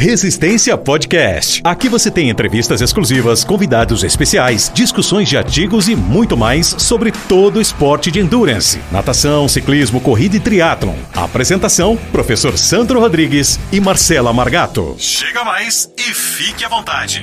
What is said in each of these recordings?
Resistência Podcast. Aqui você tem entrevistas exclusivas, convidados especiais, discussões de artigos e muito mais sobre todo o esporte de endurance, natação, ciclismo, corrida e triatlon. Apresentação: Professor Sandro Rodrigues e Marcela Margato. Chega mais e fique à vontade.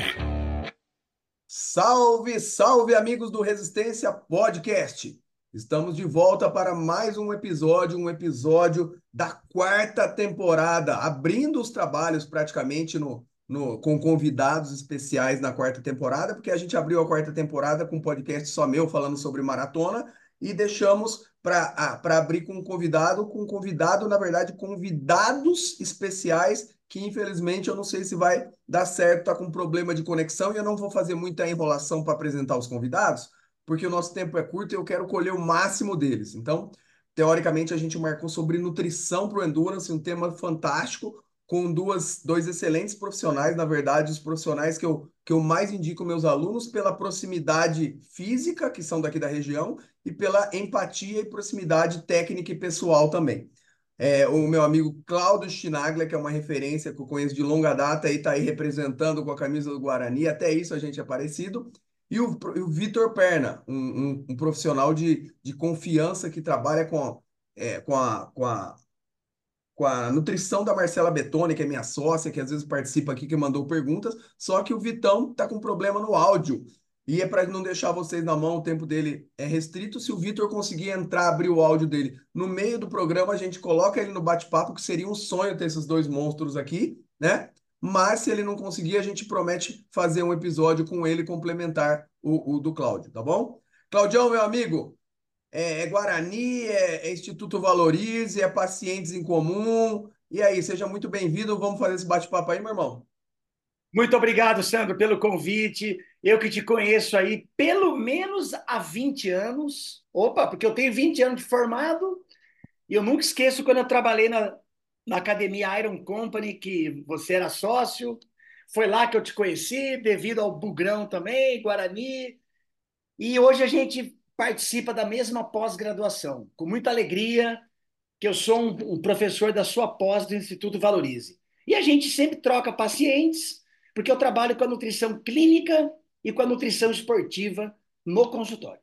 Salve, salve amigos do Resistência Podcast. Estamos de volta para mais um episódio, um episódio da quarta temporada, abrindo os trabalhos praticamente no, no, com convidados especiais na quarta temporada, porque a gente abriu a quarta temporada com um podcast só meu falando sobre maratona e deixamos para ah, abrir com um convidado, com um convidado, na verdade, convidados especiais que infelizmente eu não sei se vai dar certo, tá com problema de conexão e eu não vou fazer muita enrolação para apresentar os convidados, porque o nosso tempo é curto e eu quero colher o máximo deles. Então, teoricamente, a gente marcou sobre nutrição para o endurance, um tema fantástico, com duas, dois excelentes profissionais, na verdade, os profissionais que eu, que eu mais indico meus alunos pela proximidade física, que são daqui da região, e pela empatia e proximidade técnica e pessoal também. É, o meu amigo Cláudio Schinagler, que é uma referência que eu conheço de longa data, e está aí representando com a camisa do Guarani, até isso a gente é parecido. E o, o Vitor Perna, um, um, um, profissional de, de confiança que trabalha com, é, com, a, com, a, com a nutrição da Marcela Betoni, que é minha sócia, que às vezes participa aqui, que mandou perguntas, só que o Vitão está com problema no áudio. E é para não deixar vocês na mão, o tempo dele é restrito. Se o Vitor conseguir entrar, abrir o áudio dele no meio do programa, a gente coloca ele no bate-papo, que seria um sonho ter esses dois monstros aqui, né? Mas se ele não conseguir, a gente promete fazer um episódio com ele complementar o, o do Cláudio, tá bom? Claudião, meu amigo, é, é Guarani, é, é, Instituto Valorize, é Pacientes em Comum. E aí, seja muito bem-vindo. Vamos fazer esse bate-papo aí, meu irmão. Muito obrigado, Sandro, pelo convite. Eu que te conheço aí pelo menos há 20 anos. Opa, porque eu tenho 20 anos de formado e eu nunca esqueço quando eu trabalhei na, na academia Iron Company, que você era sócio. Foi lá que eu te conheci, devido ao Bugrão também, Guarani. E hoje a gente participa da mesma pós-graduação, com muita alegria, que eu sou um, professor da sua pós do Instituto Valorize. E a gente sempre troca pacientes, porque eu trabalho com a nutrição clínica e com a nutrição esportiva no consultório.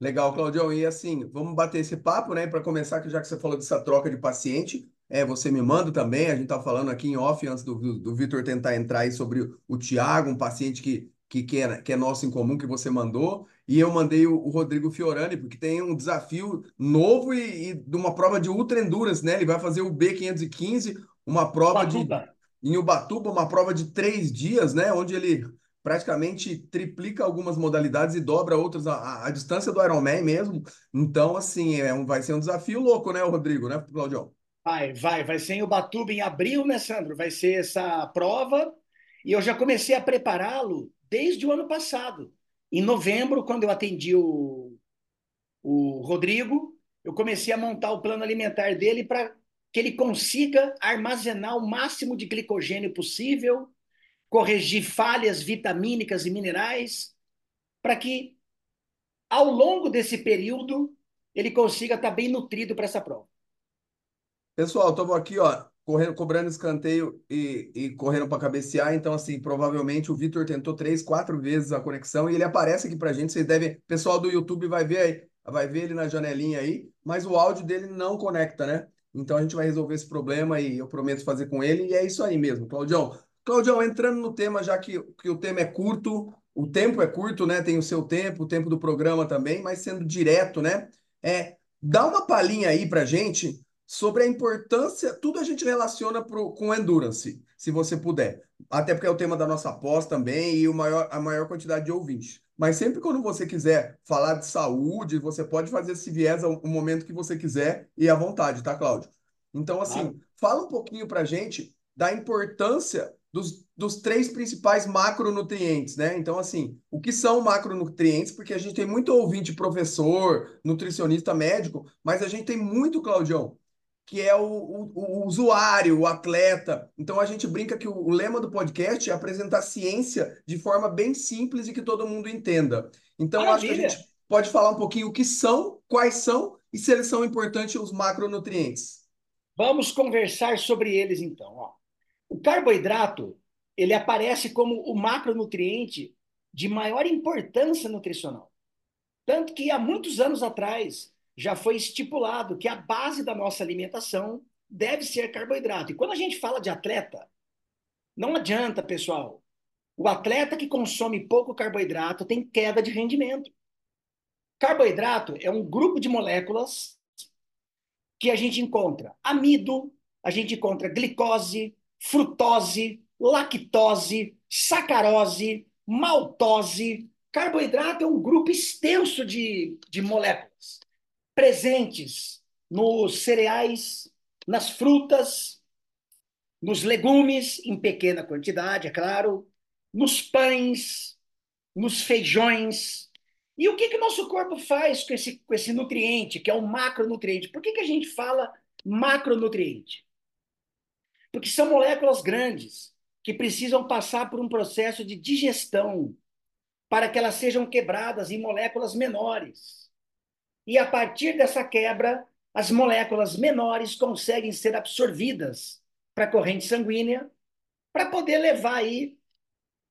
Legal, Claudião. E assim, vamos bater esse papo, né? Para começar, que já que você falou dessa troca de paciente, é, você me manda também. A gente está falando aqui em off antes do, do, do Vitor tentar entrar aí sobre o, o Tiago, um paciente que, que, que, é, que é nosso em comum, que você mandou. E eu mandei o, o Rodrigo Fiorani, porque tem um desafio novo e, e, de uma prova de ultra endurance, né? Ele vai fazer o B515, uma prova Ubatuba. de. Em Ubatuba, uma prova de três dias, né? Onde ele praticamente triplica algumas modalidades e dobra outras, a, a distância do Ironman mesmo. Então, assim, é um, vai ser um desafio louco, né, Rodrigo, né, Claudião? Vai, vai, vai ser em Ubatuba em abril, né, Sandro? Vai ser essa prova. E eu já comecei a prepará-lo desde o ano passado. Em novembro, quando eu atendi o, o Rodrigo, eu comecei a montar o plano alimentar dele para que ele consiga armazenar o máximo de glicogênio possível, corrigir falhas vitamínicas e minerais, para que, ao longo desse período, ele consiga estar bem nutrido para essa prova. Pessoal, estamos aqui, ó, correndo, cobrando escanteio e, e correndo para cabecear. Então, assim, provavelmente o Vitor tentou três, quatro vezes a conexão e ele aparece aqui para gente. Vocês devem, pessoal do YouTube vai ver aí, vai ver ele na janelinha aí, mas o áudio dele não conecta, né? Então a gente vai resolver esse problema e eu prometo fazer com ele. E é isso aí mesmo, Claudião. Claudião, entrando no tema, já que, que o tema é curto, o tempo é curto, né? Tem o seu tempo, o tempo do programa também, mas sendo direto, né? É, dá uma palhinha aí pra gente sobre a importância, tudo a gente relaciona pro, com endurance, se você puder. Até porque é o tema da nossa pós também e o maior, a maior quantidade de ouvintes. Mas sempre quando você quiser falar de saúde, você pode fazer esse viés ao, momento que você quiser e à vontade, tá, Cláudio? Então, assim, fala um pouquinho pra gente da importância dos, dos três principais macronutrientes, né? Então, assim, o que são macronutrientes? Porque a gente tem muito ouvinte professor, nutricionista médico, mas a gente tem muito, Claudião, que é o, o, o, usuário, o atleta. Então a gente brinca que o, o, lema do podcast é apresentar ciência de forma bem simples e que todo mundo entenda. Então Maravilha. acho que a gente pode falar um pouquinho o que são, quais são e se eles são importantes os macronutrientes. Vamos conversar sobre eles então. Ó. O carboidrato, ele aparece como o macronutriente de maior importância nutricional. Tanto que há muitos anos atrás já foi estipulado que a base da nossa alimentação deve ser carboidrato. E quando a gente fala de atleta, não adianta, pessoal. O atleta que consome pouco carboidrato tem queda de rendimento. Carboidrato é um grupo de moléculas que a gente encontra amido, a gente encontra glicose, frutose, lactose, sacarose, maltose. Carboidrato é um grupo extenso de, de moléculas presentes nos cereais, nas frutas, nos legumes, em pequena quantidade, é claro, nos pães, nos feijões. E o que, que o nosso corpo faz com esse, com esse nutriente, que é um macronutriente? Por que, que a gente fala macronutriente? Porque são moléculas grandes que precisam passar por um processo de digestão para que elas sejam quebradas em moléculas menores. E a partir dessa quebra, as moléculas menores conseguem ser absorvidas para a corrente sanguínea para poder levar aí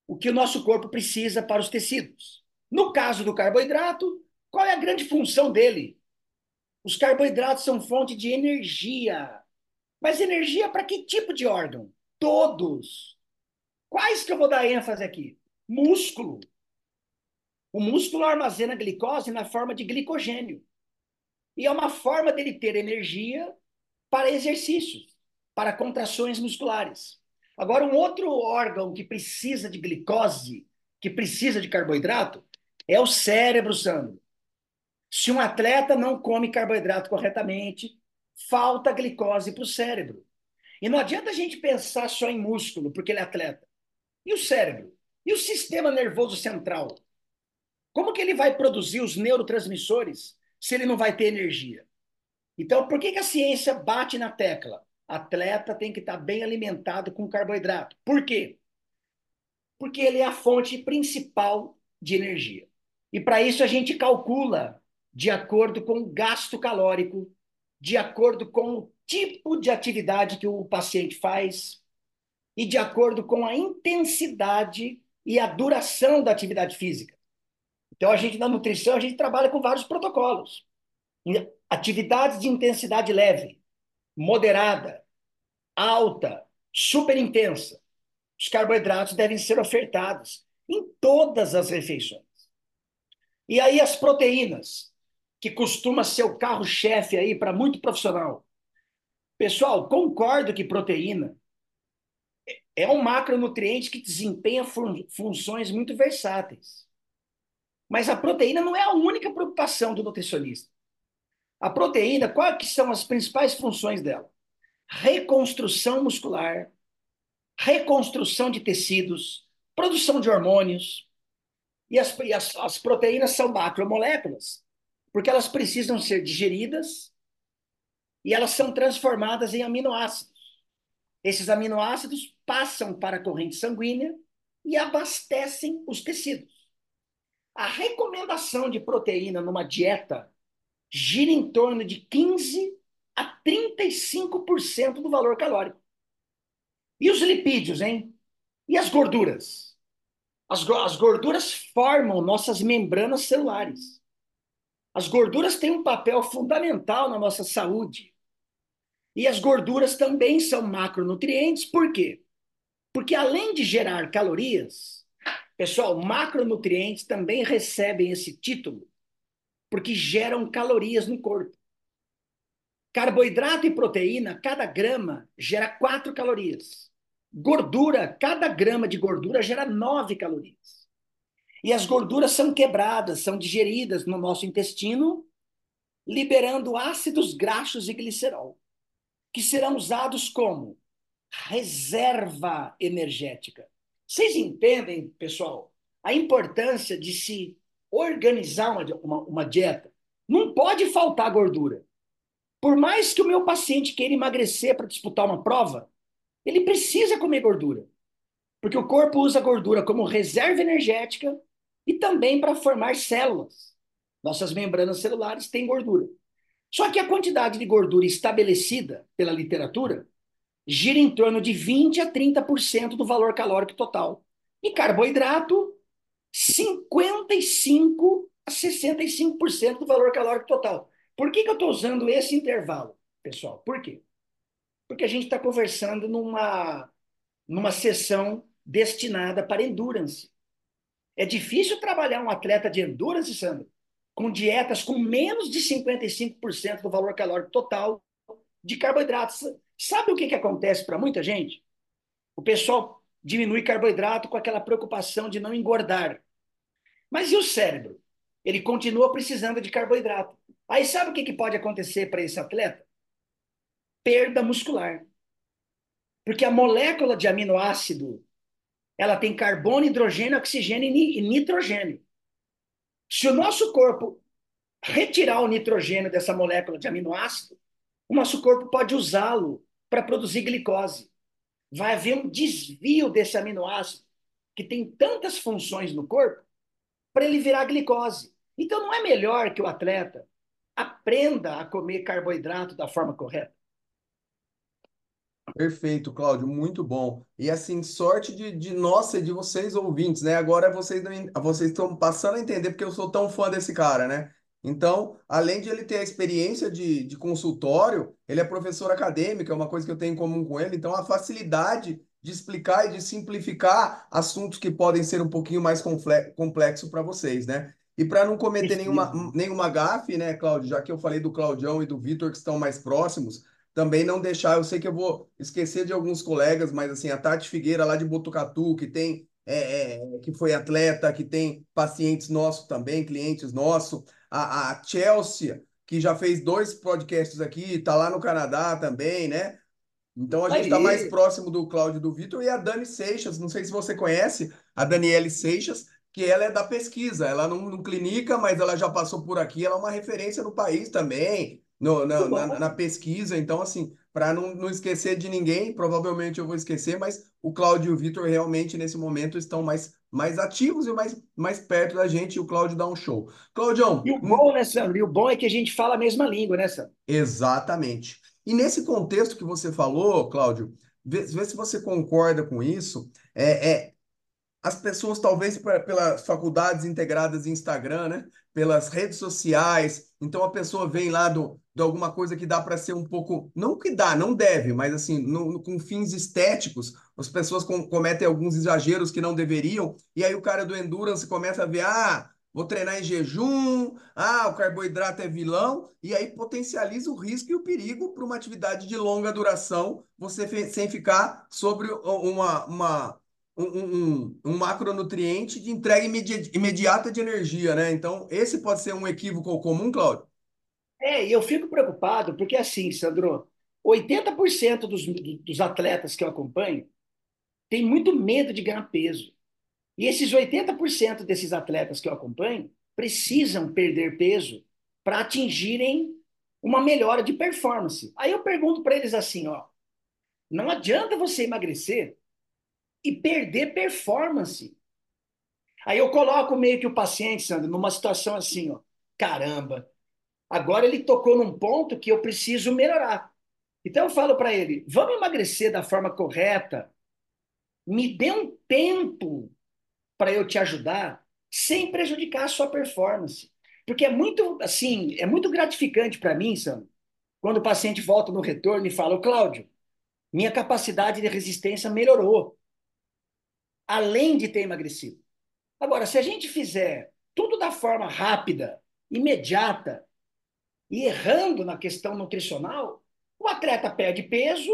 o que o nosso corpo precisa para os tecidos. No caso do carboidrato, qual é a grande função dele? Os carboidratos são fonte de energia. Mas energia para que tipo de órgão? Todos. Quais que eu vou dar ênfase aqui? Músculo. O músculo armazena glicose na forma de glicogênio. E é uma forma dele ter energia para exercícios, para contrações musculares. Agora, um outro órgão que precisa de glicose, que precisa de carboidrato, é o cérebro, Sandro. Se um atleta não come carboidrato corretamente, falta glicose para o cérebro. E não adianta a gente pensar só em músculo, porque ele é atleta. E o cérebro? E o sistema nervoso central? Como que ele vai produzir os neurotransmissores se ele não vai ter energia? Então, por que, que a ciência bate na tecla? Atleta tem que estar bem alimentado com carboidrato. Por quê? Porque ele é a fonte principal de energia. E para isso a gente calcula de acordo com o gasto calórico, de acordo com o tipo de atividade que o paciente faz e de acordo com a intensidade e a duração da atividade física. Então a gente na nutrição a gente trabalha com vários protocolos. Atividades de intensidade leve, moderada, alta, super intensa. Os carboidratos devem ser ofertados em todas as refeições. E aí as proteínas, que costuma ser o carro-chefe aí para muito profissional. Pessoal, concordo que proteína é um macronutriente que desempenha fun funções muito versáteis. Mas a proteína não é a única preocupação do nutricionista. A proteína, quais são as principais funções dela? Reconstrução muscular, reconstrução de tecidos, produção de hormônios. E as, e as, as proteínas são macromoléculas, porque elas precisam ser digeridas e elas são transformadas em aminoácidos. Esses aminoácidos passam para a corrente sanguínea e abastecem os tecidos. A recomendação de proteína numa dieta gira em torno de 15 a 35% do valor calórico. E os lipídios, hein? E as gorduras? As, as gorduras formam nossas membranas celulares. As gorduras têm um papel fundamental na nossa saúde. E as gorduras também são macronutrientes, por quê? Porque além de gerar calorias, pessoal, macronutrientes também recebem esse título porque geram calorias no corpo. Carboidrato e proteína, cada grama gera 4 calorias. Gordura, cada grama de gordura gera 9 calorias. E as gorduras são quebradas, são digeridas no nosso intestino, liberando ácidos graxos e glicerol, que serão usados como reserva energética. Vocês entendem, pessoal, a importância de se organizar uma, uma, uma dieta? Não pode faltar gordura. Por mais que o meu paciente queira emagrecer para disputar uma prova, ele precisa comer gordura. Porque o corpo usa gordura como reserva energética e também para formar células. Nossas membranas celulares têm gordura. Só que a quantidade de gordura estabelecida pela literatura gira em torno de 20 a 30% do valor calórico total. E carboidrato, 55 a 65% do valor calórico total. Por que, que eu estou usando esse intervalo, pessoal? Por quê? Porque a gente está conversando numa, numa sessão destinada para endurance. É difícil trabalhar um atleta de endurance, Sandro, com dietas com menos de 55% do valor calórico total de carboidratos. Sabe o que, que acontece para muita gente? O pessoal diminui carboidrato com aquela preocupação de não engordar. Mas e o cérebro? Ele continua precisando de carboidrato. Aí sabe o que, que pode acontecer para esse atleta? Perda muscular. Porque a molécula de aminoácido ela tem carbono, hidrogênio, oxigênio e nitrogênio. Se o nosso corpo retirar o nitrogênio dessa molécula de aminoácido, o nosso corpo pode usá-lo para produzir glicose. Vai haver um desvio desse aminoácido, que tem tantas funções no corpo, para ele virar glicose. Então, não é melhor que o atleta aprenda a comer carboidrato da forma correta? Perfeito, Cláudio, muito bom. E assim, sorte de, de nossa e de vocês ouvintes, né? Agora vocês vocês estão passando a entender porque eu sou tão fã desse cara, né? Então, além de ele ter a experiência de, de consultório, ele é professor acadêmico, é uma coisa que eu tenho em comum com ele. Então, a facilidade de explicar e de simplificar assuntos que podem ser um pouquinho mais complexo para vocês, né? E para não cometer nenhuma, nenhuma gafe, né, Cláudio? Já que eu falei do Claudião e do Vitor, que estão mais próximos, também não deixar. Eu sei que eu vou esquecer de alguns colegas, mas assim, a Tati Figueira lá de Botucatu, que tem. É, é, que foi atleta, que tem pacientes nossos também, clientes nossos, a, a Chelsea, que já fez dois podcasts aqui, está lá no Canadá também, né? Então a gente está mais próximo do Cláudio do Vitor e a Dani Seixas, não sei se você conhece, a Daniele Seixas, que ela é da pesquisa, ela não, não clinica, mas ela já passou por aqui, ela é uma referência no país também, no, na, na, na, pesquisa. Então, assim, para não, não esquecer de ninguém, provavelmente eu vou esquecer, mas o Cláudio e o Vitor realmente nesse momento estão mais, mais ativos e mais, mais perto da gente, e o Cláudio dá um show. Claudião. E o bom, né, Sandro? E o bom é que a gente fala a mesma língua, né, Sandro? Exatamente. E nesse contexto que você falou, Cláudio, vê, vê se você concorda com isso. É, é as pessoas, talvez pelas faculdades integradas em Instagram, né? pelas redes sociais. Então a pessoa vem lá do, de alguma coisa que dá para ser um pouco. Não que dá, não deve, mas assim, no, no, com fins estéticos, as pessoas com, cometem alguns exageros que não deveriam. E aí o cara do Endurance começa a ver, ah, vou treinar em jejum, ah, o carboidrato é vilão, e aí potencializa o risco e o perigo para uma atividade de longa duração, você sem ficar sobre uma, uma, um, um, um macronutriente de entrega imedi imediata de energia, né? Então, esse pode ser um equívoco comum, Claudio? É, e eu fico preocupado, porque assim, Sandro, 80% dos, dos atletas que eu acompanho tem muito medo de ganhar peso. E esses 80% desses atletas que eu acompanho precisam perder peso para atingirem uma melhora de performance. Aí eu pergunto para eles assim, ó, não adianta você emagrecer e perder performance. Aí eu coloco meio que o paciente, Sandro, numa situação assim, ó, caramba, agora ele tocou num ponto que eu preciso melhorar. Então eu falo para ele, vamos emagrecer da forma correta, me dê um tempo para eu te ajudar sem prejudicar a sua performance. Porque é muito, assim, é muito gratificante para mim, Sam, quando o paciente volta no retorno e fala, Cláudio, minha capacidade de resistência melhorou, além de ter emagrecido. Agora, se a gente fizer tudo da forma rápida, imediata, e errando na questão nutricional, o atleta perde peso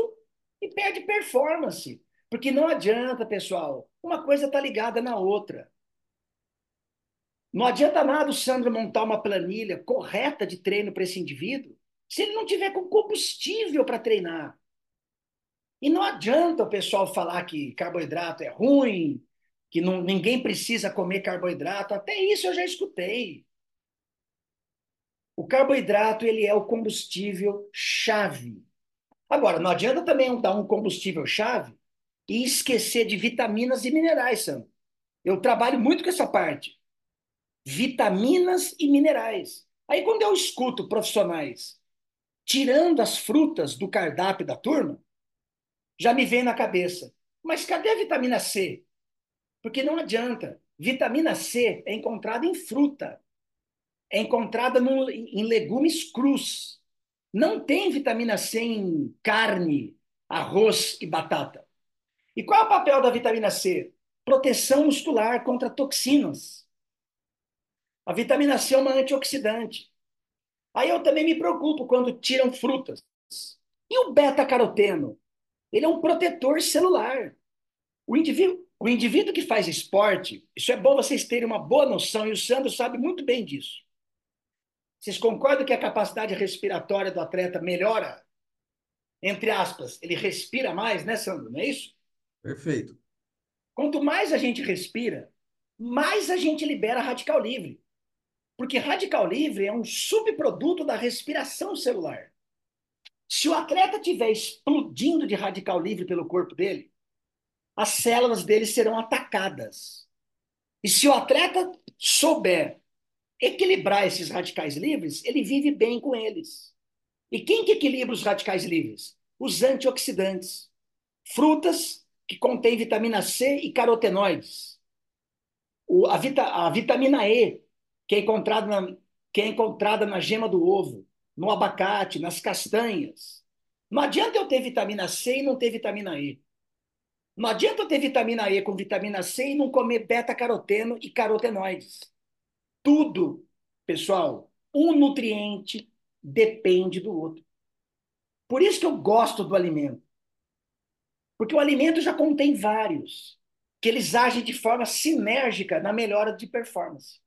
e perde performance. Porque não adianta, pessoal, uma coisa está ligada na outra. Não adianta nada o Sandro montar uma planilha correta de treino para esse indivíduo se ele não tiver com combustível para treinar. E não adianta o pessoal falar que carboidrato é ruim, que não, ninguém precisa comer carboidrato. Até isso eu já escutei. O carboidrato ele é o combustível chave. Agora, não adianta também dar um combustível chave e esquecer de vitaminas e minerais, Sam. Eu trabalho muito com essa parte. Vitaminas e minerais. Aí quando eu escuto profissionais tirando as frutas do cardápio da turma, já me vem na cabeça. Mas cadê a vitamina C? Porque não adianta. Vitamina C é encontrada em fruta, é encontrada no, em legumes crus. Não tem vitamina C em carne, arroz e batata. E qual é o papel da vitamina C? Proteção muscular contra toxinas. A vitamina C é uma antioxidante. Aí eu também me preocupo quando tiram frutas. E o beta-caroteno? Ele é um protetor celular. O indivíduo, o indivíduo que faz esporte, isso é bom vocês terem uma boa noção, e o Sandro sabe muito bem disso. Vocês concordam que a capacidade respiratória do atleta melhora? Entre aspas, ele respira mais, né, Sandro? Não é isso? Perfeito. Quanto mais a gente respira, mais a gente libera radical livre. Porque radical livre é um subproduto da respiração celular. Se o atleta estiver explodindo de radical livre pelo corpo dele, as células dele serão atacadas. E se o atleta souber equilibrar esses radicais livres, ele vive bem com eles. E quem que equilibra os radicais livres? Os antioxidantes. Frutas que contêm vitamina C e carotenoides. O, a, vita, a vitamina E, que é, encontrada na, que é encontrada na gema do ovo, no abacate, nas castanhas. Não adianta eu ter vitamina C e não ter vitamina E. Não adianta eu ter vitamina E com vitamina C e não comer beta-caroteno e carotenoides. Tudo, pessoal, um nutriente depende do outro. Por isso que eu gosto do alimento. Porque o alimento já contém vários, que eles agem de forma sinérgica na melhora de performance.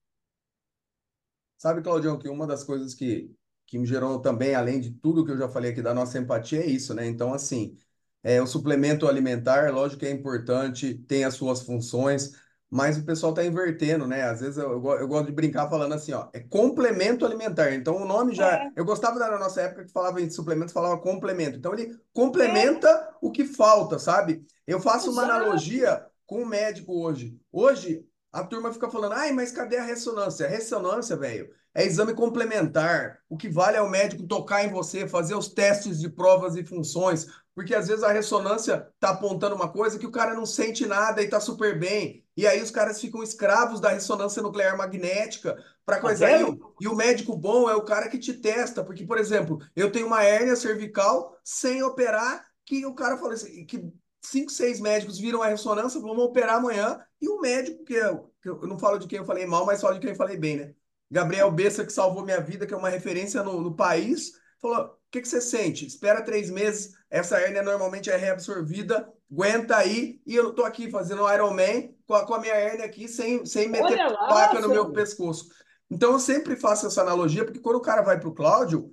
Sabe, Claudião, que uma das coisas que, que me gerou também, além de tudo que eu já falei aqui da nossa empatia, é isso, né? Então, assim, é, o suplemento alimentar, lógico que é importante, tem as suas funções, mas o pessoal está invertendo, né? Às vezes eu, eu, eu, gosto de brincar falando assim, ó, é complemento alimentar. Então o nome já. É. Eu gostava da nossa época que falava em suplementos, falava complemento. Então ele complementa é. o que falta, sabe? Eu faço Exato. uma analogia com o médico hoje. Hoje, a turma fica falando, ai, mas cadê a ressonância? A ressonância, velho, é exame complementar. O que vale é o médico tocar em você, fazer os testes de provas e funções, porque às vezes a ressonância tá apontando uma coisa que o cara não sente nada e tá super bem. E aí os caras ficam escravos da ressonância nuclear magnética para coisa aí. E o médico bom é o cara que te testa, porque por exemplo, eu tenho uma hérnia cervical sem operar, que o cara falou assim, que cinco, seis médicos viram a ressonância, vamos operar amanhã, e o médico, que eu, que eu não falo de quem eu falei mal, mas falo de quem eu falei bem, né? Gabriel Bessa, que salvou minha vida, que é uma referência no, no país, falou: o que, que você sente? Espera três meses, essa hérnia normalmente é reabsorvida, aguenta aí, e eu tô aqui fazendo um Ironman com a, com a minha hérnia aqui, sem, sem meter placa no meu pescoço. Então eu sempre faço essa analogia, porque quando o cara vai para o Cláudio,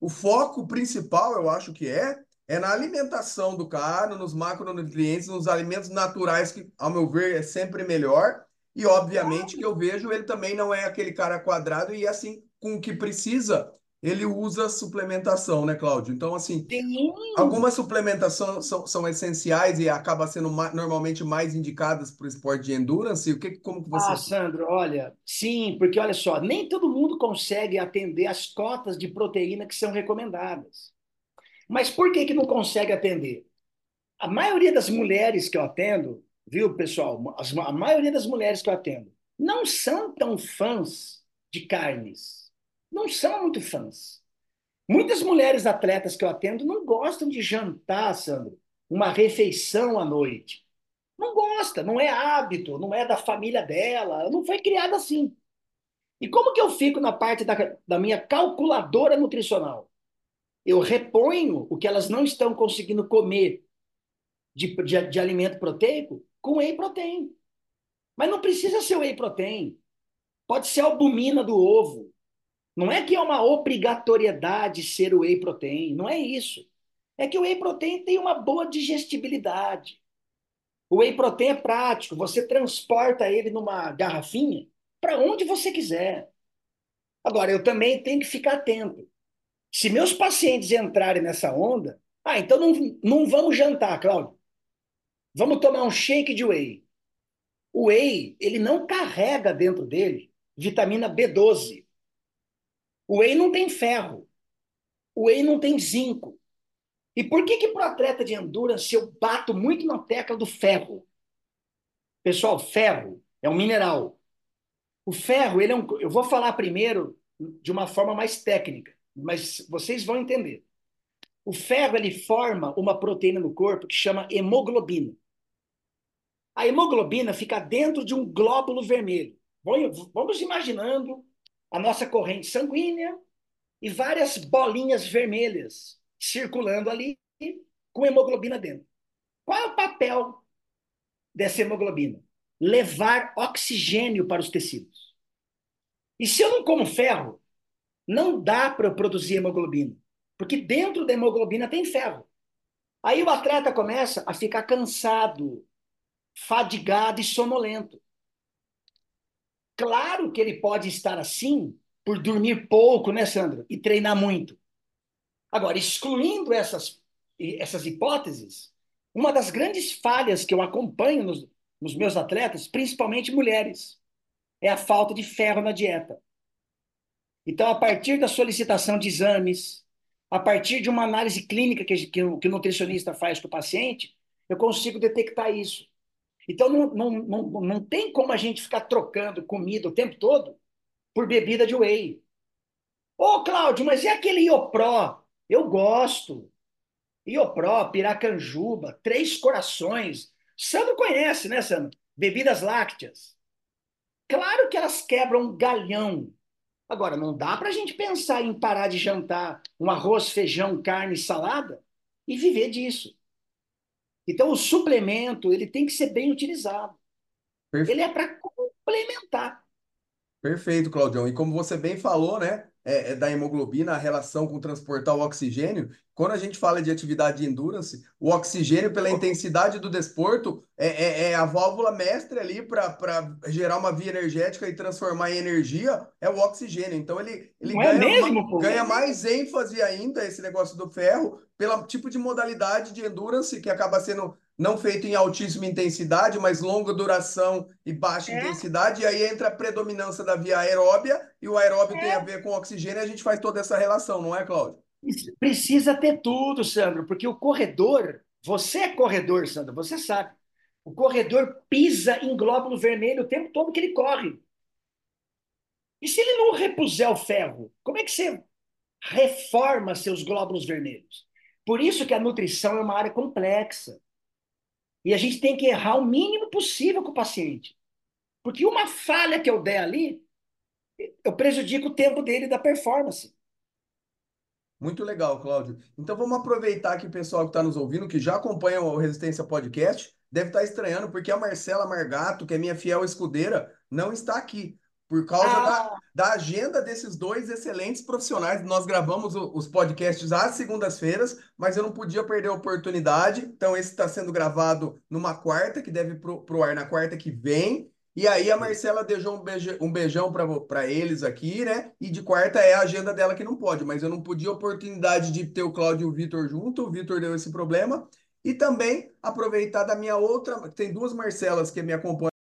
o foco principal, eu acho que é, é na alimentação do cara, nos macronutrientes, nos alimentos naturais, que, ao meu ver, é sempre melhor. E, obviamente, que eu vejo, ele também não é aquele cara quadrado e, assim, com o que precisa, ele usa suplementação, né, Cláudio? Então, assim, Sim. algumas suplementações são, são essenciais e acabam sendo ma normalmente mais indicadas para o esporte de endurance. O que, como que você... Ah, Sandro, olha, sim, porque olha só, nem todo mundo consegue atender as cotas de proteína que são recomendadas. Mas por que, que não consegue atender? A maioria das mulheres que eu atendo, viu, pessoal? A maioria das mulheres que eu atendo não são tão fãs de carnes. Não são muito fãs. Muitas mulheres atletas que eu atendo não gostam de jantar, Sandro, uma refeição à noite. Não gosta, não é hábito, não é da família dela, não foi criada assim. E como que eu fico na parte da, da minha calculadora nutricional? Eu reponho o que elas não estão conseguindo comer de, de, de alimento proteico com whey protein. Mas não precisa ser whey protein. Pode ser albumina do ovo. Não é que é uma obrigatoriedade ser o whey protein, não é isso. É que o whey protein tem uma boa digestibilidade. O whey protein é prático, você transporta ele numa garrafinha para onde você quiser. Agora, eu também tenho que ficar atento. Se meus pacientes entrarem nessa onda, ah, então não, não vamos jantar, Cláudio. Vamos tomar um shake de whey. O whey, ele não carrega dentro dele vitamina B12. O whey não tem ferro. O whey não tem zinco. E por que que o atleta de endurance eu bato muito na tecla do ferro? Pessoal, ferro é um mineral. O ferro, ele é um, eu vou falar primeiro de uma forma mais técnica, mas vocês vão entender. O ferro ele forma uma proteína no corpo que chama hemoglobina. A hemoglobina fica dentro de um glóbulo vermelho. Vamos imaginando a nossa corrente sanguínea e várias bolinhas vermelhas circulando ali com hemoglobina dentro. Qual é o papel dessa hemoglobina? Levar oxigênio para os tecidos. E se eu não como ferro, não dá para eu produzir hemoglobina, porque dentro da hemoglobina tem ferro. Aí o atleta começa a ficar cansado, fadigado e sonolento. Claro que ele pode estar assim por dormir pouco, né, Sandra? E treinar muito. Agora, excluindo essas, essas hipóteses, uma das grandes falhas que eu acompanho nos, nos meus atletas, principalmente mulheres, é a falta de ferro na dieta. Então, a partir da solicitação de exames, a partir de uma análise clínica que, que, que o nutricionista faz com o paciente, eu consigo detectar isso. Então, não, não, não, não tem como a gente ficar trocando comida o tempo todo por bebida de whey. Ô, Cláudio, mas e aquele Iopró? Eu gosto. Iopró, Piracanjuba, Três Corações. Sandro conhece, né, Sandro? Bebidas lácteas. Claro que elas quebram um galhão. Agora, não dá para a gente pensar em parar de jantar um arroz, feijão, carne, salada e viver disso. Então, o suplemento ele tem que ser bem utilizado. Perfeito. Ele é para complementar. Perfeito, Claudião. E como você bem falou, né, é, é da hemoglobina, a relação com transportar o oxigênio, quando a gente fala de atividade de endurance, o oxigênio, pela intensidade do desporto, é, é, é a válvula mestre ali para gerar uma via energética e transformar em energia, é o oxigênio. Então, ele, ele é ganha, mesmo, uma, ganha mais ênfase ainda, esse negócio do ferro, pelo tipo de modalidade de endurance que acaba sendo não feito em altíssima intensidade, mas longa duração e baixa é. intensidade, e aí entra a predominância da via aeróbia, e o aeróbio é. tem a ver com oxigênio, e a gente faz toda essa relação, não é, Cláudio? Precisa ter tudo, Sandro, porque o corredor, você é corredor, Sandro, você sabe. O corredor pisa em glóbulo vermelho o tempo todo que ele corre. E se ele não repuser o ferro, como é que você reforma seus glóbulos vermelhos? Por isso que a nutrição é uma área complexa. E a gente tem que errar o mínimo possível com o paciente. Porque uma falha que eu der ali, eu prejudico o tempo dele da performance. Muito legal, Cláudio. Então vamos aproveitar que o pessoal que está nos ouvindo, que já acompanha o Resistência Podcast, deve estar tá estranhando, porque a Marcela Margato, que é minha fiel escudeira, não está aqui. Por causa ah. da, da agenda desses dois excelentes profissionais. Nós gravamos o, os podcasts às segundas-feiras, mas eu não podia perder a oportunidade. Então, esse está sendo gravado numa quarta, que deve pro, pro ar na quarta que vem. E aí a Marcela deixou um, beijão, um beijão para eles aqui, né? E de quarta é a agenda dela que não pode, mas eu não podia a oportunidade de ter o Cláudio e o Vitor junto, o Vitor deu esse problema. E também aproveitar da minha outra, tem duas Marcelas que me acompanham.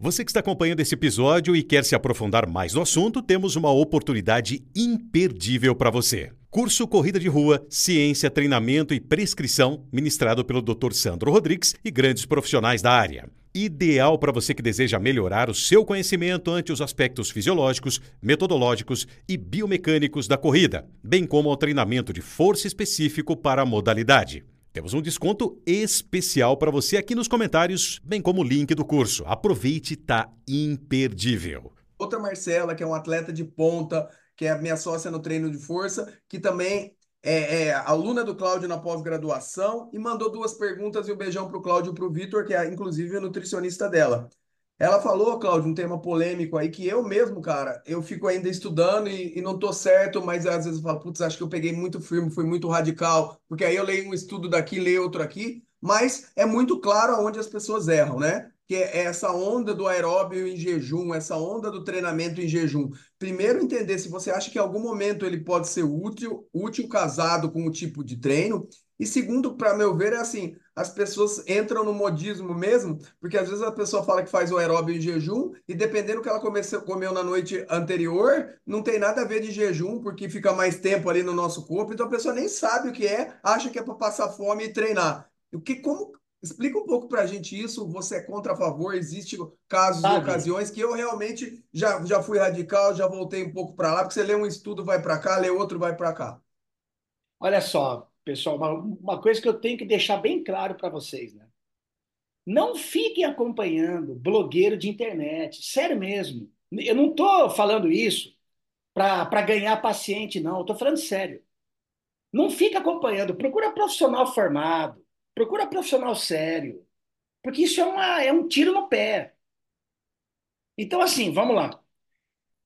Você que está acompanhando esse episódio e quer se aprofundar mais no assunto, temos uma oportunidade imperdível para você. Curso Corrida de Rua, Ciência, Treinamento e Prescrição, ministrado pelo Dr. Sandro Rodrigues e grandes profissionais da área ideal para você que deseja melhorar o seu conhecimento ante os aspectos fisiológicos, metodológicos e biomecânicos da corrida, bem como ao treinamento de força específico para a modalidade. Temos um desconto especial para você aqui nos comentários, bem como o link do curso. Aproveite, tá imperdível. Outra Marcela, que é um atleta de ponta, que é minha sócia no treino de força, que também é, é, aluna do Cláudio na pós-graduação e mandou duas perguntas e um beijão para o Cláudio e para o Vitor, que é inclusive o nutricionista dela. Ela falou, Cláudio, um tema polêmico aí que eu mesmo, cara, eu fico ainda estudando e, e não tô certo, mas às vezes eu falo, putz, acho que eu peguei muito firme, fui muito radical, porque aí eu leio um estudo daqui, leio outro aqui, mas é muito claro aonde as pessoas erram, né? que é essa onda do aeróbio em jejum, essa onda do treinamento em jejum. Primeiro entender se você acha que em algum momento ele pode ser útil, útil casado com o tipo de treino, E segundo, para meu ver, é assim, as pessoas entram no modismo mesmo, porque às vezes a pessoa fala que faz o aeróbio em jejum e dependendo do que ela comeceu, comeu na noite anterior, não tem nada a ver de jejum, porque fica mais tempo ali no nosso corpo, então a pessoa nem sabe o que é, acha que é para passar fome e treinar. O que, como, Explica um pouco para a gente isso. Você é contra a favor? Existem casos e ocasiões que eu realmente já, já fui radical, já voltei um pouco para lá, porque você lê um estudo, vai para cá, lê outro, vai para cá. Olha só, pessoal, uma, uma coisa que eu tenho que deixar bem claro para vocês, né? Não fiquem acompanhando blogueiro de internet, sério mesmo. Eu não estou falando isso para ganhar paciente, não. Eu estou falando sério. Não fica acompanhando. Procura profissional formado Procura profissional sério, porque isso é, uma, é um tiro no pé. Então, assim, vamos lá.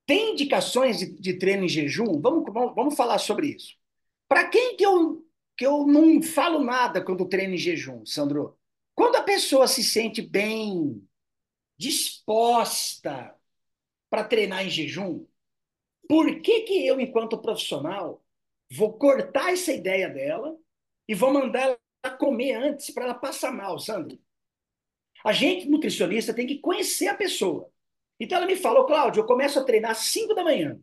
Tem indicações de, de treino em jejum? Vamos, vamos, vamos falar sobre isso. Para quem que eu, que eu não falo nada quando treino em jejum, Sandro? Quando a pessoa se sente bem, disposta para treinar em jejum, por que, que eu, enquanto profissional, vou cortar essa ideia dela e vou mandar ela comer antes para ela passar mal, Sandro. A gente, nutricionista, tem que conhecer a pessoa. Então ela me falou, Cláudio, eu começo a treinar às 5 da manhã.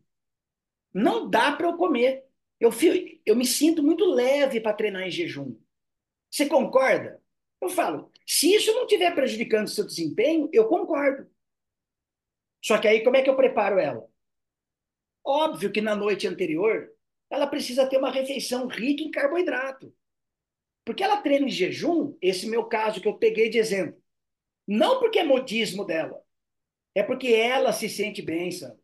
Não dá para eu comer. Eu, fio, eu me sinto muito leve para treinar em jejum. Você concorda? Eu falo, se isso não estiver prejudicando o seu desempenho, eu concordo. Só que aí como é que eu preparo ela? Óbvio que na noite anterior, ela precisa ter uma refeição rica em carboidrato. Porque ela treina em jejum, esse meu caso que eu peguei de exemplo. Não porque é modismo dela, é porque ela se sente bem, sabe?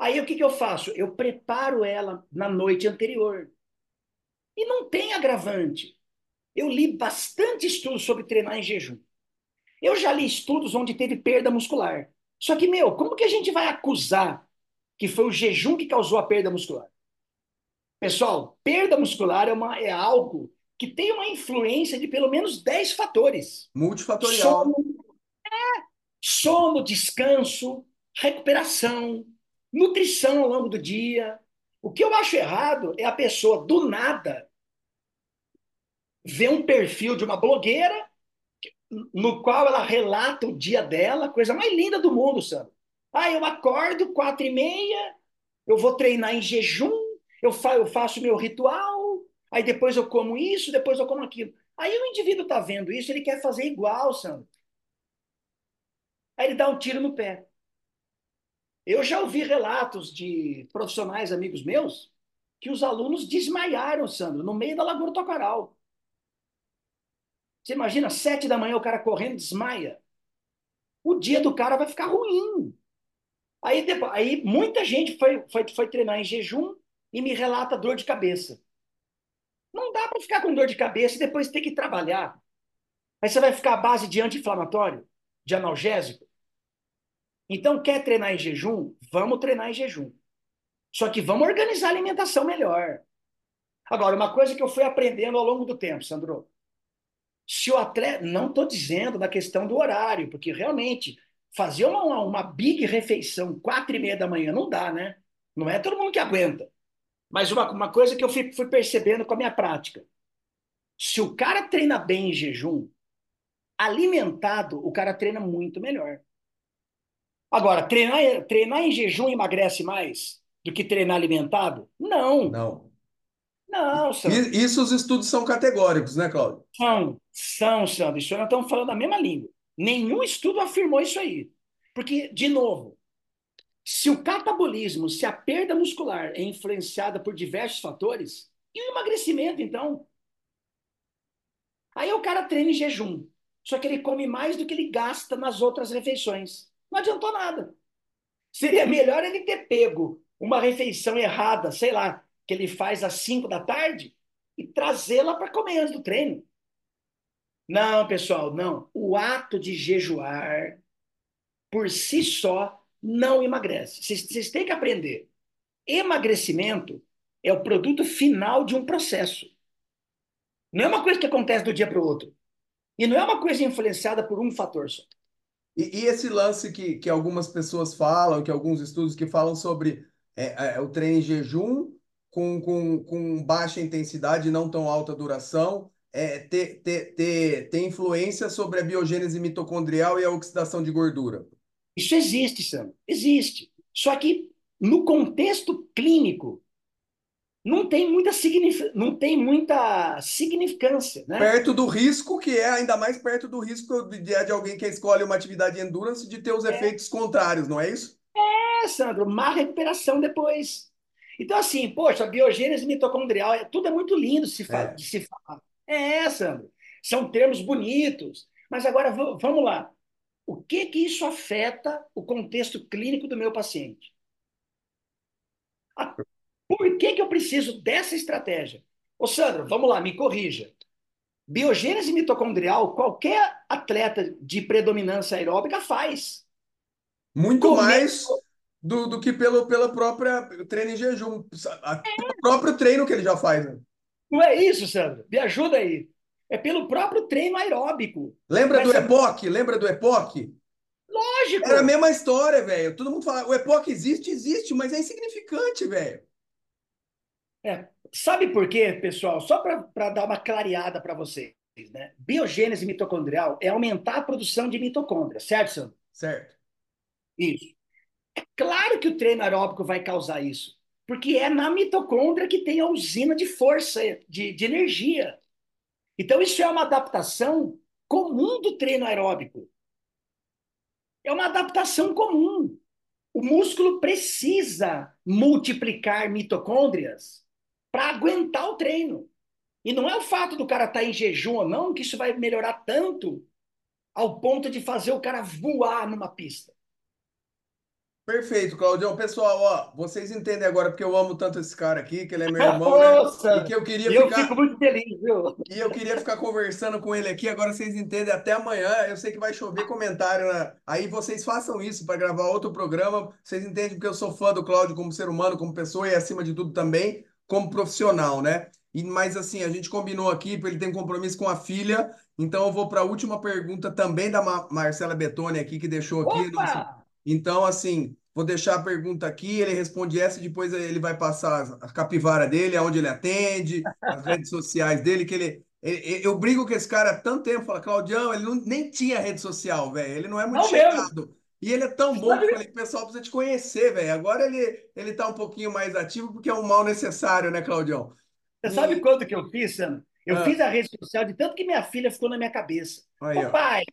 Aí o que, que eu faço? Eu preparo ela na noite anterior. E não tem agravante. Eu li bastante estudos sobre treinar em jejum. Eu já li estudos onde teve perda muscular. Só que, meu, como que a gente vai acusar que foi o jejum que causou a perda muscular? Pessoal, perda muscular é, uma, é algo que tem uma influência de pelo menos 10 fatores. Multifatorial. Sono, é, sono, descanso, recuperação, nutrição ao longo do dia. O que eu acho errado é a pessoa, do nada, ver um perfil de uma blogueira no qual ela relata o dia dela, coisa mais linda do mundo, sabe? Ah, eu acordo quatro e meia, eu vou treinar em jejum, eu, fa eu faço meu ritual, aí depois eu como isso, depois eu como aquilo. Aí o indivíduo está vendo isso, ele quer fazer igual, Sandro. Aí ele dá um tiro no pé. Eu já ouvi relatos de profissionais amigos meus que os alunos desmaiaram, Sandro, no meio da Lagoa do Tocaral. Você imagina, sete da manhã o cara correndo desmaia. O dia do cara vai ficar ruim. Aí, depois, aí muita gente foi, foi, foi treinar em jejum e me relata dor de cabeça. Não dá para ficar com dor de cabeça e depois ter que trabalhar. Aí você vai ficar à base de anti-inflamatório, de analgésico. Então, quer treinar em jejum? Vamos treinar em jejum. Só que vamos organizar a alimentação melhor. Agora, uma coisa que eu fui aprendendo ao longo do tempo, Sandro. Se o atleta. Não estou dizendo na questão do horário, porque realmente fazer uma, uma big refeição quatro e meia da manhã não dá, né? Não é todo mundo que aguenta. Mas uma, uma coisa que eu fui, fui percebendo com a minha prática: se o cara treina bem em jejum, alimentado, o cara treina muito melhor. Agora, treinar, treinar em jejum emagrece mais do que treinar alimentado? Não. Não. Não, Sandro. Isso os estudos são categóricos, né, Cláudio? São, são, Sandro. Isso nós estamos falando a mesma língua. Nenhum estudo afirmou isso aí. Porque, de novo, se o catabolismo, se a perda muscular é influenciada por diversos fatores, e o emagrecimento, então? Aí o cara treina em jejum, só que ele come mais do que ele gasta nas outras refeições. Não adiantou nada. Seria melhor ele ter pego uma refeição errada, sei lá, que ele faz às 5 da tarde, e trazê-la para comer antes do treino. Não, pessoal, não. O ato de jejuar, por si só, não emagrece. Vocês, têm que aprender. Emagrecimento é o produto final de um processo. Não é uma coisa que acontece do dia para o outro. E não é uma coisa influenciada por um fator só. E, e, esse lance que, que algumas pessoas falam, que alguns estudos que falam sobre é, é, o treino em jejum com, com, com baixa intensidade, não tão alta duração, é, ter, ter, ter, ter influência sobre a biogênese mitocondrial e a oxidação de gordura? Isso existe, Sam, existe. Só que no contexto clínico, não tem muita, não tem muita significância. Né? Perto do risco, que é ainda mais perto do risco de, de alguém que escolhe uma atividade endurance de ter os é. efeitos contrários, não é isso? É, Sandro, má recuperação depois. Então, assim, poxa, biogênese mitocondrial, é, tudo é muito lindo de se, é. de se falar. É, Sandro, são termos bonitos. Mas agora, vamos lá. O que que isso afeta o contexto clínico do meu paciente? Por que, que eu preciso dessa estratégia? Ô, Sandro, vamos lá, me corrija. Biogênese mitocondrial, qualquer atleta de predominância aeróbica faz. Muito mais do, do que pelo pela própria treino em jejum. É. próprio treino que ele já faz. Né? Não é isso, Sandro? Me ajuda aí. É pelo próprio treino aeróbico. Lembra Mas, do EPOC? Lembra do EPOC? Lógico. Era a mesma história, velho. Todo mundo fala, o EPOC existe, existe, mas é insignificante, velho. É. Sabe por quê, pessoal? Só para dar uma clareada para vocês. Né? Biogênese mitocondrial é aumentar a produção de mitocôndria, certo, Sandro? Certo. Isso. É claro que o treino aeróbico vai causar isso, porque é na mitocôndria que tem a usina de força, de, de energia. Então, isso é uma adaptação comum do treino aeróbico. É uma adaptação comum. O músculo precisa multiplicar mitocôndrias para aguentar o treino. E não é o fato do cara estar tá em jejum ou não que isso vai melhorar tanto ao ponto de fazer o cara voar numa pista. Perfeito, Claudião. Pessoal, ó, vocês entendem agora porque eu amo tanto esse cara aqui, que ele é meu irmão, né? E que eu queria eu ficar... fico muito feliz, viu? E eu queria ficar conversando com ele aqui. Agora vocês entendem até amanhã. Eu sei que vai chover comentário, né? Aí vocês façam isso para gravar outro programa. Vocês entendem porque eu sou fã do Cláudio como ser humano, como pessoa e acima de tudo também como profissional, né? E mas assim, a gente combinou aqui, porque ele tem compromisso com a filha. Então eu vou para a última pergunta também da Marcela Betoni aqui que deixou aqui. Nossa... Então assim, Vou deixar a pergunta aqui, ele responde essa e depois ele vai passar a capivara dele, aonde ele atende, as redes sociais dele, que ele, ele, Eu brigo com esse cara há tanto tempo, fala, Claudião, ele não, nem tinha rede social, velho. Ele não é muito não chegado. Mesmo. E ele é tão bom que eu falei, o pessoal precisa te conhecer, velho. Agora ele, ele tá um pouquinho mais ativo porque é um mal necessário, né, Claudião? Você e... sabe quanto que eu fiz, Sam? Eu ah. fiz a rede social de tanto que minha filha ficou na minha cabeça. Aí, ô, pai,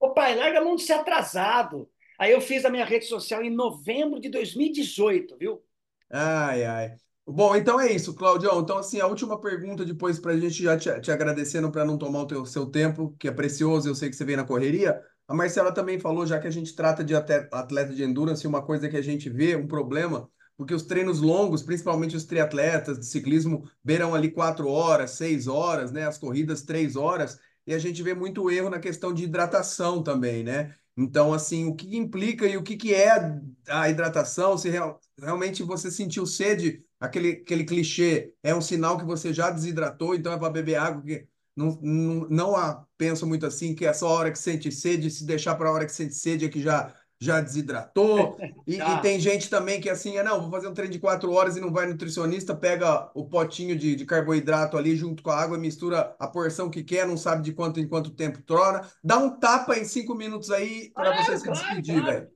ô pai, larga a mão de ser atrasado. Aí eu fiz a minha rede social em novembro de 2018, viu? Ai, ai. Bom, então é isso, Claudião. Então, assim, a última pergunta depois para a gente já te, te agradecendo para não tomar o teu, seu tempo, que é precioso, eu sei que você vem na correria. A Marcela também falou, já que a gente trata de atleta de endurance, uma coisa que a gente vê, um problema, porque os treinos longos, principalmente os triatletas de ciclismo, beiram ali quatro horas, seis horas, né? As corridas três horas, e a gente vê muito erro na questão de hidratação também, né? Então, assim, o que implica e o que, que é a hidratação, se real, realmente você sentiu sede, aquele, aquele clichê, é um sinal que você já desidratou, então é para beber água, que não, não, não há, penso muito assim, que é só a hora que sente sede, se deixar para a hora que sente sede é que já já desidratou. E, e, tem gente também que assim, é, não, vou fazer um treino de quatro horas e não vai nutricionista, pega o potinho de, de carboidrato ali junto com a água, mistura a porção que quer, não sabe de quanto em quanto tempo torna. Dá um tapa em cinco minutos aí para claro, você se claro, despedir, claro. velho.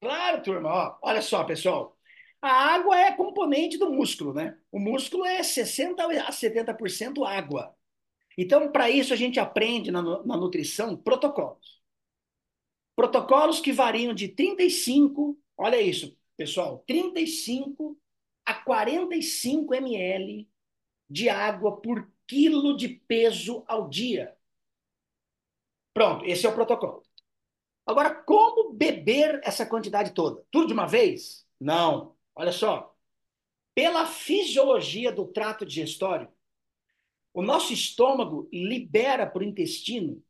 Claro, turma. Ó, olha só, pessoal. A água é componente do músculo, né? O músculo é 60% a 70% água. Então, para isso, a gente aprende na, na nutrição protocolos. Protocolos que variam de 35, olha isso, pessoal, 35 a 45 ml de água por quilo de peso ao dia. Pronto, esse é o protocolo. Agora, como beber essa quantidade toda? Tudo de uma vez? Não. Olha só. Pela fisiologia do trato digestório, o nosso estômago libera para o intestino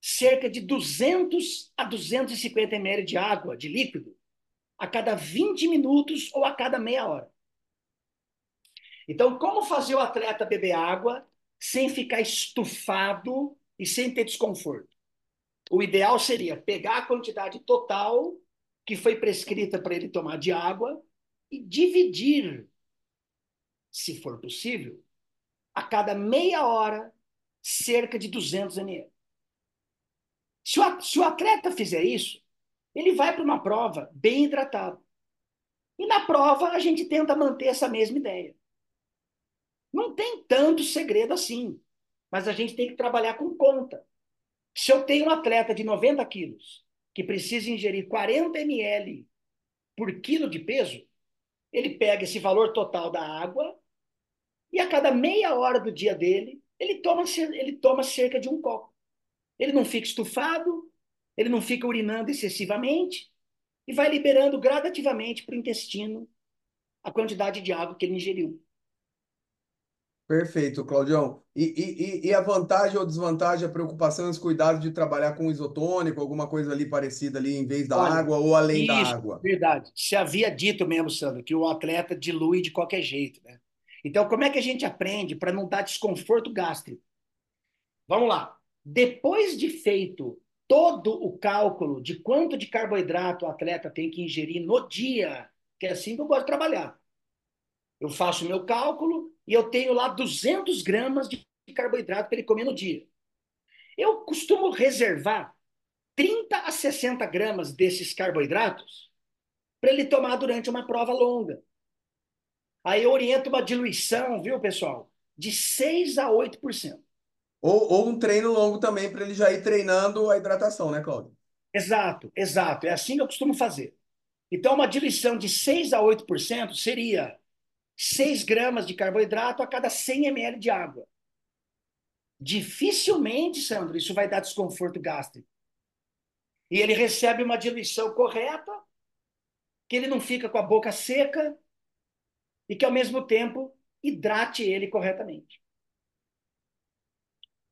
cerca de 200 a 250 ml de água, de líquido, a cada 20 minutos ou a cada meia hora. Então, como fazer o atleta beber água sem ficar estufado e sem ter desconforto? O ideal seria pegar a quantidade total que foi prescrita para ele tomar de água e dividir se for possível, a cada meia hora, cerca de 200 ml. Se o, se o atleta fizer isso, ele vai para uma prova bem hidratado. E na prova a gente tenta manter essa mesma ideia. Não tem tanto segredo assim, mas a gente tem que trabalhar com conta. Se eu tenho um atleta de 90 quilos que precisa ingerir 40 ml por quilo de peso, ele pega esse valor total da água e a cada meia hora do dia dele, ele toma, ele toma cerca de um copo. Ele não fica estufado, ele não fica urinando excessivamente e vai liberando gradativamente para o intestino a quantidade de água que ele ingeriu. Perfeito, Claudião. E, e, e a vantagem ou desvantagem, a preocupação os cuidados de trabalhar com isotônico, alguma coisa ali parecida ali, em vez da Olha, água ou além isso, da água? Verdade. Você havia dito mesmo, Sandro, que o atleta dilui de qualquer jeito, né? Então, como é que a gente aprende para não dar desconforto gástrico? Vamos lá. Depois de feito todo o cálculo de quanto de carboidrato o atleta tem que ingerir no dia, que é assim que eu gosto de trabalhar. Eu faço o meu cálculo e eu tenho lá 200 gramas de carboidrato para ele comer no dia. Eu costumo reservar 30 a 60 gramas desses carboidratos para ele tomar durante uma prova longa. Aí eu oriento uma diluição, viu, pessoal? De 6 a 8%. Ou, ou um treino longo também para ele já ir treinando a hidratação, né, Cláudio? Exato, exato. É assim que eu costumo fazer. Então, uma diluição de 6 a 8% seria 6 gramas de carboidrato a cada 100 ml de água. Dificilmente, Sandro, isso vai dar desconforto gástrico. E ele recebe uma diluição correta, que ele não fica com a boca seca, e que ao mesmo tempo hidrate ele corretamente.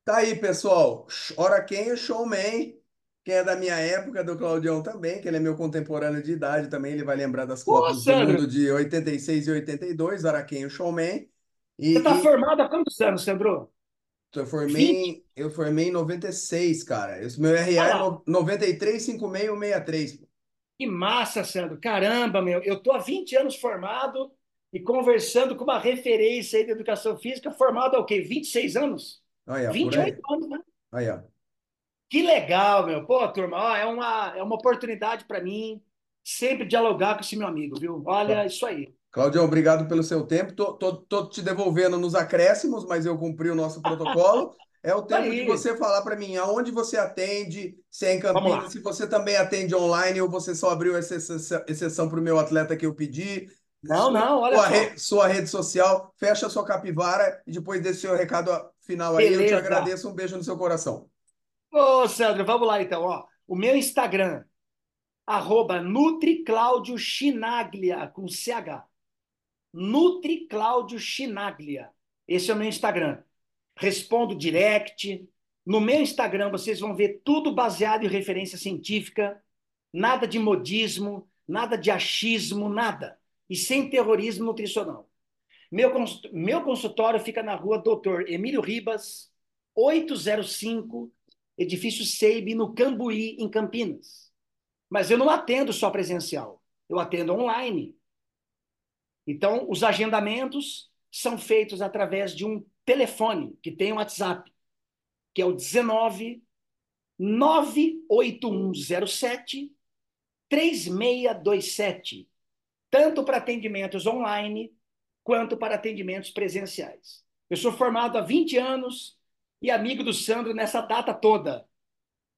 Tá aí, pessoal. Ora quem é showman, quem é da minha época, do Claudião também, que ele é meu contemporâneo de idade também, ele vai lembrar das Pô, Copas do Mundo de 86 e 82, ora quem é showman. E, Você tá e... formado há quantos anos, Sandro? Eu formei, eu formei em 96, cara. Esse meu RA ah, é 93, 56, 63. Que massa, Sandro. Caramba, meu. Eu tô há 20 anos formado e conversando com uma referência aí de educação física, formado há o quê? 26 anos? Aí, 28 anos, né? Aí, ó. Que legal, meu. Pô, turma, ó, é, uma, é uma oportunidade para mim sempre dialogar com esse meu amigo, viu? Olha, tá. isso aí. Claudião, obrigado pelo seu tempo. Tô, tô, tô te devolvendo nos acréscimos, mas eu cumpri o nosso protocolo. É o tempo de você falar para mim aonde você atende, se é em Campinas, se você também atende online ou você só abriu essa exceção para o meu atleta que eu pedi. Não, sua, não, olha sua, re, sua rede social, fecha sua capivara e depois desse seu recado final aí, Beleza. eu te agradeço. Um beijo no seu coração. Ô, Sandro, vamos lá então. Ó. O meu Instagram, arroba NutriClaudio Chinaglia, com CH. NutriClaudio Chinaglia. Esse é o meu Instagram. Respondo direct. No meu Instagram vocês vão ver tudo baseado em referência científica, nada de modismo, nada de achismo, nada e sem terrorismo nutricional. Meu, consultório fica na rua Doutor Emílio Ribas, 805, edifício Seibe, no Cambuí, em Campinas. Mas eu não atendo só presencial, eu atendo online. Então, os agendamentos são feitos através de um telefone que tem um WhatsApp, que é o 19 98107 3627 tanto para atendimentos online quanto para atendimentos presenciais. Eu sou formado há 20 anos e amigo do Sandro nessa data toda.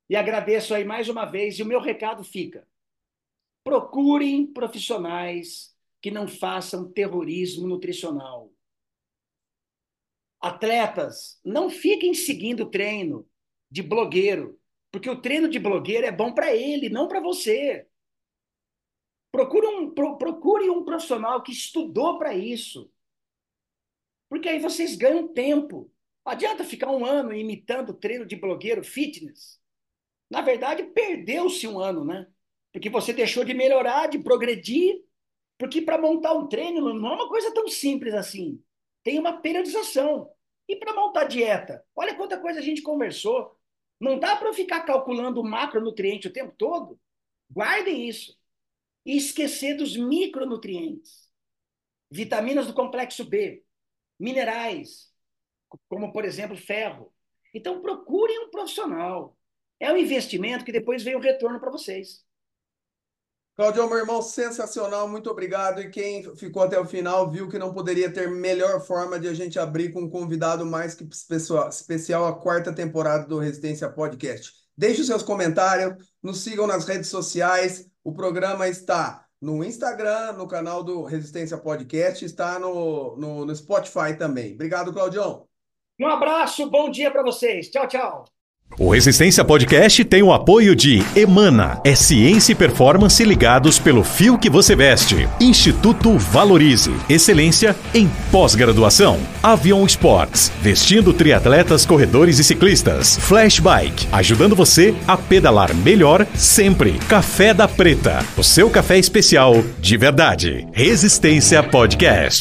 E agradeço aí mais uma vez, e o meu recado fica: procurem profissionais que não façam terrorismo nutricional. Atletas, não fiquem seguindo o treino de blogueiro, porque o treino de blogueiro é bom para ele, não para você. Procure um, pro, procure um profissional que estudou para isso. Porque aí vocês ganham tempo. Adianta ficar um ano imitando treino de blogueiro fitness. Na verdade, perdeu-se um ano, né? Porque você deixou de melhorar, de progredir. Porque para montar um treino não é uma coisa tão simples assim. Tem uma periodização. E para montar dieta? Olha quanta coisa a gente conversou. Não dá para ficar calculando o macronutriente o tempo todo. Guardem isso e esquecer dos micronutrientes. Vitaminas do complexo B, minerais, como, por exemplo, ferro. Então, procurem um profissional. É um investimento que depois vem o retorno para vocês. Claudio, meu irmão, sensacional, muito obrigado. E quem ficou até o final viu que não poderia ter melhor forma de a gente abrir com um convidado mais que especial a quarta temporada do Resistência Podcast. Deixe os seus comentários, nos sigam nas redes sociais. O programa está no Instagram, no canal do Resistência Podcast, está no, no, no Spotify também. Obrigado, Claudião. Um abraço, bom dia para vocês. Tchau, tchau. O Resistência Podcast tem o apoio de Emana, é ciência e performance ligados pelo fio que você veste. Instituto Valorize, excelência em pós-graduação. Avion Sports, vestindo triatletas, corredores e ciclistas. Flash Bike, ajudando você a pedalar melhor sempre. Café da Preta, o seu café especial de verdade. Resistência Podcast.